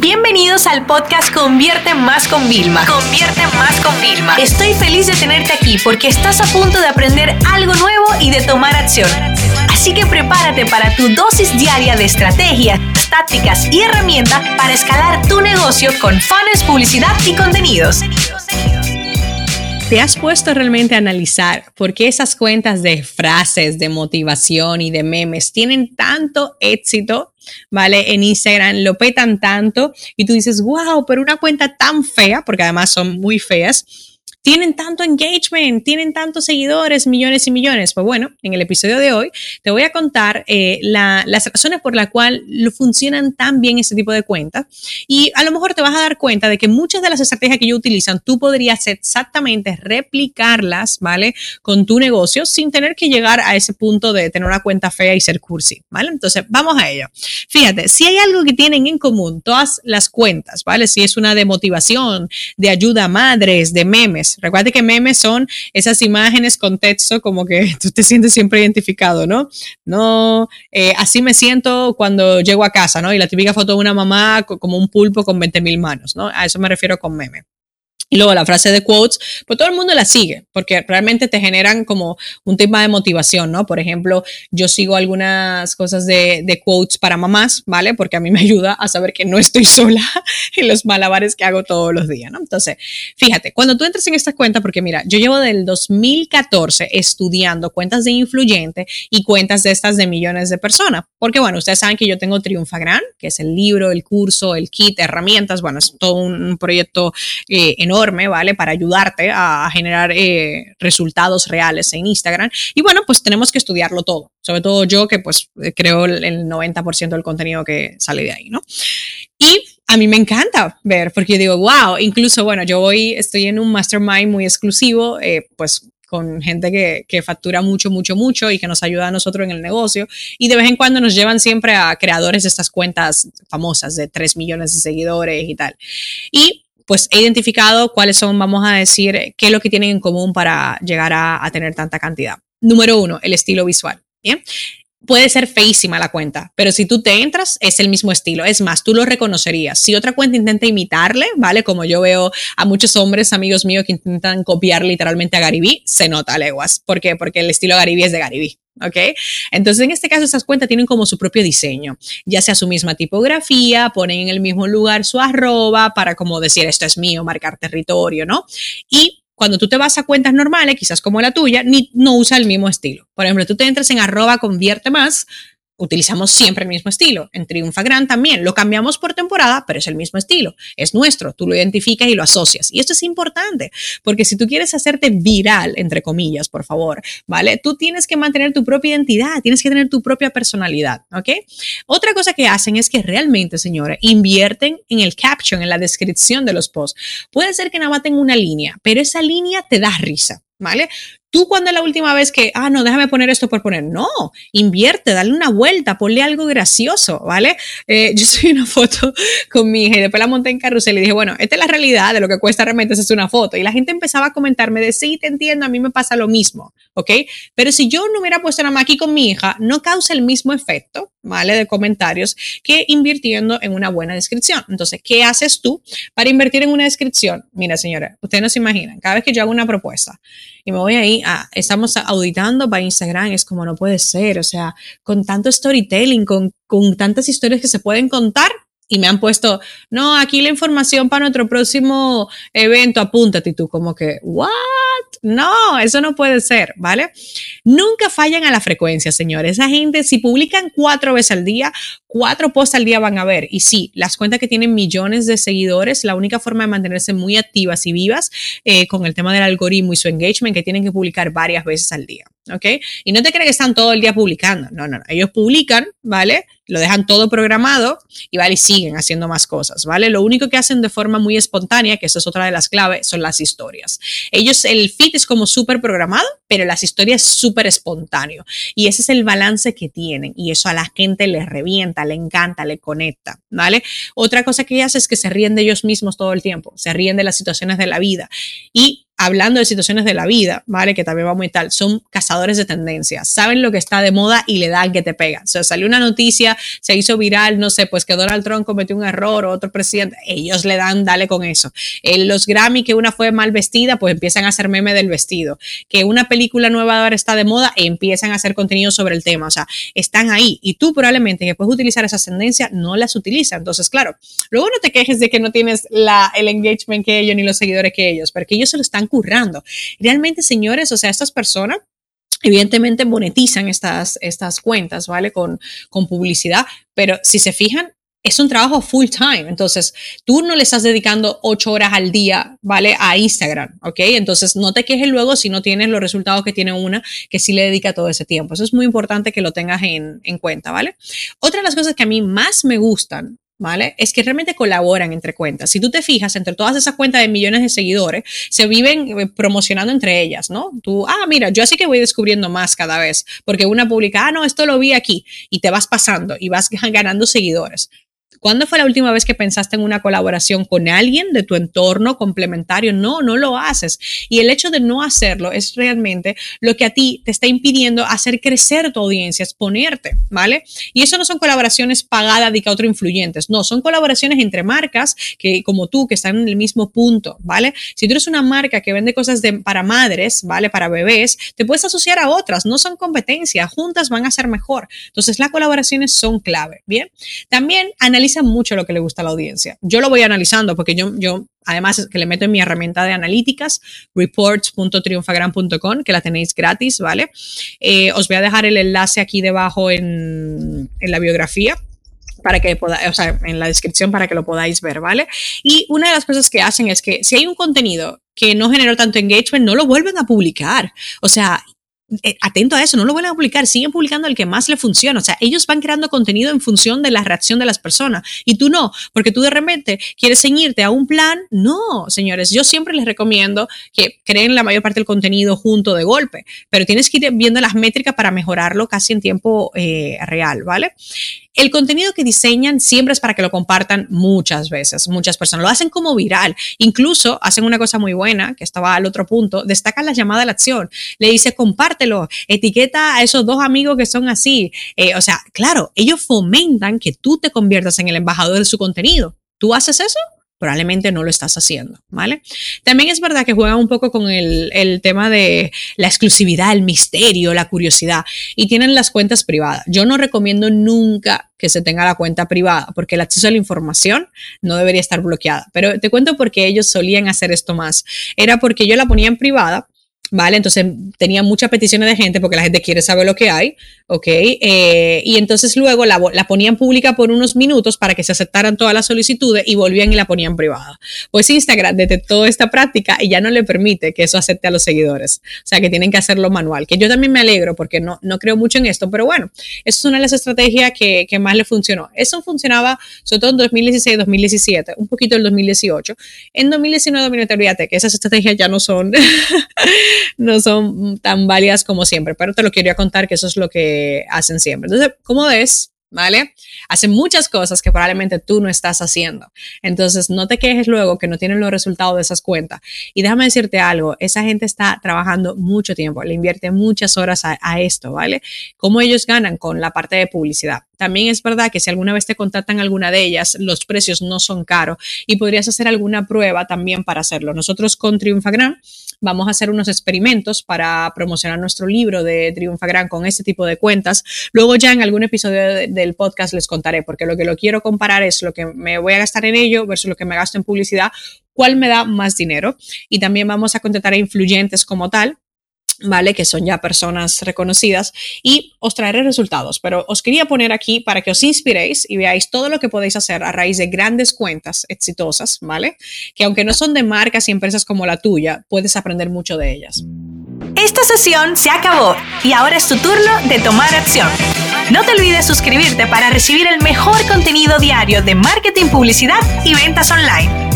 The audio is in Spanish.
Bienvenidos al podcast Convierte Más con Vilma. Convierte Más con Vilma. Estoy feliz de tenerte aquí porque estás a punto de aprender algo nuevo y de tomar acción. Así que prepárate para tu dosis diaria de estrategias, tácticas y herramientas para escalar tu negocio con fans, publicidad y contenidos. ¿Te has puesto realmente a analizar por qué esas cuentas de frases, de motivación y de memes tienen tanto éxito ¿vale? En Instagram lo petan tanto y tú dices, wow, pero una cuenta tan fea, porque además son muy feas, tienen tanto engagement, tienen tantos seguidores, millones y millones. Pues bueno, en el episodio de hoy te voy a contar eh, las razones por las cuales funcionan tan bien este tipo de cuentas y a lo mejor te vas a dar cuenta de que muchas de las estrategias que ellos utilizan, tú podrías exactamente replicarlas, ¿vale? Con tu negocio sin tener que llegar a ese punto de tener una cuenta fea y ser cursi, ¿vale? Entonces, vamos a ello. Fíjate, si hay algo que tienen en común todas las cuentas, ¿vale? Si es una de motivación, de ayuda a madres, de memes, Recuerda que memes son esas imágenes con texto como que tú te sientes siempre identificado, ¿no? No, eh, así me siento cuando llego a casa, ¿no? Y la típica foto de una mamá como un pulpo con 20 mil manos, ¿no? A eso me refiero con meme. Y luego la frase de quotes, pues todo el mundo la sigue, porque realmente te generan como un tema de motivación, ¿no? Por ejemplo, yo sigo algunas cosas de, de, quotes para mamás, ¿vale? Porque a mí me ayuda a saber que no estoy sola en los malabares que hago todos los días, ¿no? Entonces, fíjate, cuando tú entras en esta cuenta, porque mira, yo llevo del 2014 estudiando cuentas de influyente y cuentas de estas de millones de personas, porque bueno, ustedes saben que yo tengo Triunfagran, que es el libro, el curso, el kit, herramientas, bueno, es todo un proyecto eh, enorme ¿vale? Para ayudarte a generar eh, resultados reales en Instagram. Y bueno, pues tenemos que estudiarlo todo, sobre todo yo que pues creo el 90% del contenido que sale de ahí, ¿no? Y a mí me encanta ver, porque digo, wow, incluso, bueno, yo hoy estoy en un mastermind muy exclusivo, eh, pues con gente que, que, factura mucho, mucho, mucho y que nos ayuda a nosotros en el negocio. Y de vez en cuando nos llevan siempre a creadores de estas cuentas famosas de 3 millones de seguidores y tal. Y pues he identificado cuáles son, vamos a decir, qué es lo que tienen en común para llegar a, tener tanta cantidad. Número uno, el estilo visual. Bien. Puede ser feísima la cuenta, pero si tú te entras, es el mismo estilo. Es más, tú lo reconocerías. Si otra cuenta intenta imitarle, ¿vale? Como yo veo a muchos hombres, amigos míos, que intentan copiar literalmente a Garibí, se nota leguas. ¿Por qué? Porque el estilo Garibí es de Garibí. ¿ok? Entonces, en este caso, esas cuentas tienen como su propio diseño, ya sea su misma tipografía, ponen en el mismo lugar su arroba para como decir, esto es mío, marcar territorio, ¿no? Y cuando tú te vas a cuentas normales, quizás como la tuya, ni, no usa el mismo estilo. Por ejemplo, tú te entras en arroba convierte más, utilizamos siempre el mismo estilo. En Triunfa Gran también lo cambiamos por temporada, pero es el mismo estilo. Es nuestro, tú lo identificas y lo asocias. Y esto es importante, porque si tú quieres hacerte viral, entre comillas, por favor, ¿vale? Tú tienes que mantener tu propia identidad, tienes que tener tu propia personalidad, ¿ok? Otra cosa que hacen es que realmente, señores, invierten en el caption, en la descripción de los posts. Puede ser que nada más tenga una línea, pero esa línea te da risa. ¿Vale? Tú cuando es la última vez que, ah, no, déjame poner esto por poner. No, invierte, dale una vuelta, ponle algo gracioso, ¿vale? Eh, yo subí una foto con mi hija y después la monté en carrusel y dije, bueno, esta es la realidad de lo que cuesta realmente hacer una foto. Y la gente empezaba a comentarme de, sí, te entiendo, a mí me pasa lo mismo, ¿ok? Pero si yo no hubiera puesto nada más aquí con mi hija, no causa el mismo efecto, ¿vale? De comentarios que invirtiendo en una buena descripción. Entonces, ¿qué haces tú para invertir en una descripción? Mira, señora, ustedes no se imaginan, cada vez que yo hago una propuesta y me voy ahí, a, estamos auditando para Instagram, es como no puede ser, o sea, con tanto storytelling, con, con tantas historias que se pueden contar, y me han puesto, no, aquí la información para nuestro próximo evento, apúntate y tú como que, ¿what? No, eso no puede ser, ¿vale? Nunca fallan a la frecuencia, señores. Esa gente, si publican cuatro veces al día, cuatro posts al día van a ver. Y sí, las cuentas que tienen millones de seguidores, la única forma de mantenerse muy activas y vivas eh, con el tema del algoritmo y su engagement, que tienen que publicar varias veces al día. ¿Ok? Y no te crees que están todo el día publicando. No, no, no. Ellos publican, ¿vale? Lo dejan todo programado y, ¿vale? Y siguen haciendo más cosas, ¿vale? Lo único que hacen de forma muy espontánea, que esa es otra de las claves, son las historias. Ellos, el feed es como súper programado, pero las historias súper espontáneo. Y ese es el balance que tienen. Y eso a la gente les revienta, le encanta, le conecta, ¿vale? Otra cosa que hace es que se ríen de ellos mismos todo el tiempo, se ríen de las situaciones de la vida. Y hablando de situaciones de la vida, ¿vale? Que también va muy tal, son cazadores de tendencias, saben lo que está de moda y le dan que te pega. O sea, salió una noticia, se hizo viral, no sé, pues que Donald Trump cometió un error o otro presidente, ellos le dan, dale con eso. los Grammy, que una fue mal vestida, pues empiezan a hacer meme del vestido. Que una película nueva ahora está de moda, empiezan a hacer contenido sobre el tema. O sea, están ahí y tú probablemente que puedes utilizar esas tendencias, no las utilizas. Entonces, claro, luego no te quejes de que no tienes la, el engagement que ellos ni los seguidores que ellos, porque ellos se lo están currando. Realmente, señores, o sea, estas personas evidentemente monetizan estas, estas cuentas, ¿vale? Con, con publicidad, pero si se fijan, es un trabajo full time. Entonces, tú no le estás dedicando ocho horas al día, ¿vale? A Instagram, ¿ok? Entonces, no te quejes luego si no tienes los resultados que tiene una que sí le dedica todo ese tiempo. Eso es muy importante que lo tengas en, en cuenta, ¿vale? Otra de las cosas que a mí más me gustan ¿vale? Es que realmente colaboran entre cuentas. Si tú te fijas, entre todas esas cuentas de millones de seguidores, se viven eh, promocionando entre ellas, ¿no? Tú, ah, mira, yo así que voy descubriendo más cada vez, porque una publica, ah, no, esto lo vi aquí, y te vas pasando y vas ganando seguidores. ¿Cuándo fue la última vez que pensaste en una colaboración con alguien de tu entorno complementario? No, no lo haces. Y el hecho de no hacerlo es realmente lo que a ti te está impidiendo hacer crecer tu audiencia, exponerte, ¿vale? Y eso no son colaboraciones pagadas de que a otros influyentes, no, son colaboraciones entre marcas que como tú, que están en el mismo punto, ¿vale? Si tú eres una marca que vende cosas de, para madres, ¿vale? Para bebés, te puedes asociar a otras, no son competencia, juntas van a ser mejor. Entonces las colaboraciones son clave, ¿bien? También analiza mucho lo que le gusta a la audiencia. Yo lo voy analizando porque yo, yo además que le meto en mi herramienta de analíticas, reports.triunfagram.com, que la tenéis gratis, ¿vale? Eh, os voy a dejar el enlace aquí debajo en, en la biografía para que podáis, o sea, en la descripción para que lo podáis ver, ¿vale? Y una de las cosas que hacen es que si hay un contenido que no generó tanto engagement, no lo vuelven a publicar. O sea, eh, atento a eso, no lo vuelven a publicar, siguen publicando el que más le funciona. O sea, ellos van creando contenido en función de la reacción de las personas y tú no, porque tú de repente quieres ceñirte a un plan. No, señores, yo siempre les recomiendo que creen la mayor parte del contenido junto de golpe, pero tienes que ir viendo las métricas para mejorarlo casi en tiempo eh, real, ¿vale? El contenido que diseñan siempre es para que lo compartan muchas veces, muchas personas. Lo hacen como viral. Incluso hacen una cosa muy buena, que estaba al otro punto, destacan la llamada a la acción. Le dice, compártelo, etiqueta a esos dos amigos que son así. Eh, o sea, claro, ellos fomentan que tú te conviertas en el embajador de su contenido. ¿Tú haces eso? Probablemente no lo estás haciendo, ¿vale? También es verdad que juega un poco con el, el, tema de la exclusividad, el misterio, la curiosidad y tienen las cuentas privadas. Yo no recomiendo nunca que se tenga la cuenta privada porque el acceso a la información no debería estar bloqueada. Pero te cuento por qué ellos solían hacer esto más. Era porque yo la ponía en privada ¿vale? Entonces tenía muchas peticiones de gente porque la gente quiere saber lo que hay, ¿ok? Eh, y entonces luego la, la, ponían pública por unos minutos para que se aceptaran todas las solicitudes y volvían y la ponían privada. Pues Instagram detectó esta práctica y ya no le permite que eso acepte a los seguidores. O sea, que tienen que hacerlo manual, que yo también me alegro porque no, no creo mucho en esto, pero bueno, eso es una de las estrategias que, que más le funcionó. Eso funcionaba sobre todo en 2016, 2017, un poquito en 2018. En 2019, 2020, que esas estrategias ya no son no son tan válidas como siempre, pero te lo quería contar que eso es lo que hacen siempre. Entonces, ¿cómo ves? ¿Vale? Hacen muchas cosas que probablemente tú no estás haciendo. Entonces, no te quejes luego que no tienen los resultados de esas cuentas. Y déjame decirte algo, esa gente está trabajando mucho tiempo, le invierte muchas horas a, a esto, ¿vale? ¿Cómo ellos ganan? Con la parte de publicidad. También es verdad que si alguna vez te contactan alguna de ellas, los precios no son caros y podrías hacer alguna prueba también para hacerlo. Nosotros con Triunfagram vamos a hacer unos experimentos para promocionar nuestro libro de Triunfa Gran con este tipo de cuentas. Luego ya en algún episodio del podcast les contaré, porque lo que lo quiero comparar es lo que me voy a gastar en ello versus lo que me gasto en publicidad, cuál me da más dinero. Y también vamos a contratar a influyentes como tal, ¿vale? Que son ya personas reconocidas y os traeré resultados, pero os quería poner aquí para que os inspiréis y veáis todo lo que podéis hacer a raíz de grandes cuentas exitosas, ¿vale? Que aunque no son de marcas y empresas como la tuya, puedes aprender mucho de ellas. Esta sesión se acabó y ahora es tu turno de tomar acción. No te olvides suscribirte para recibir el mejor contenido diario de marketing, publicidad y ventas online.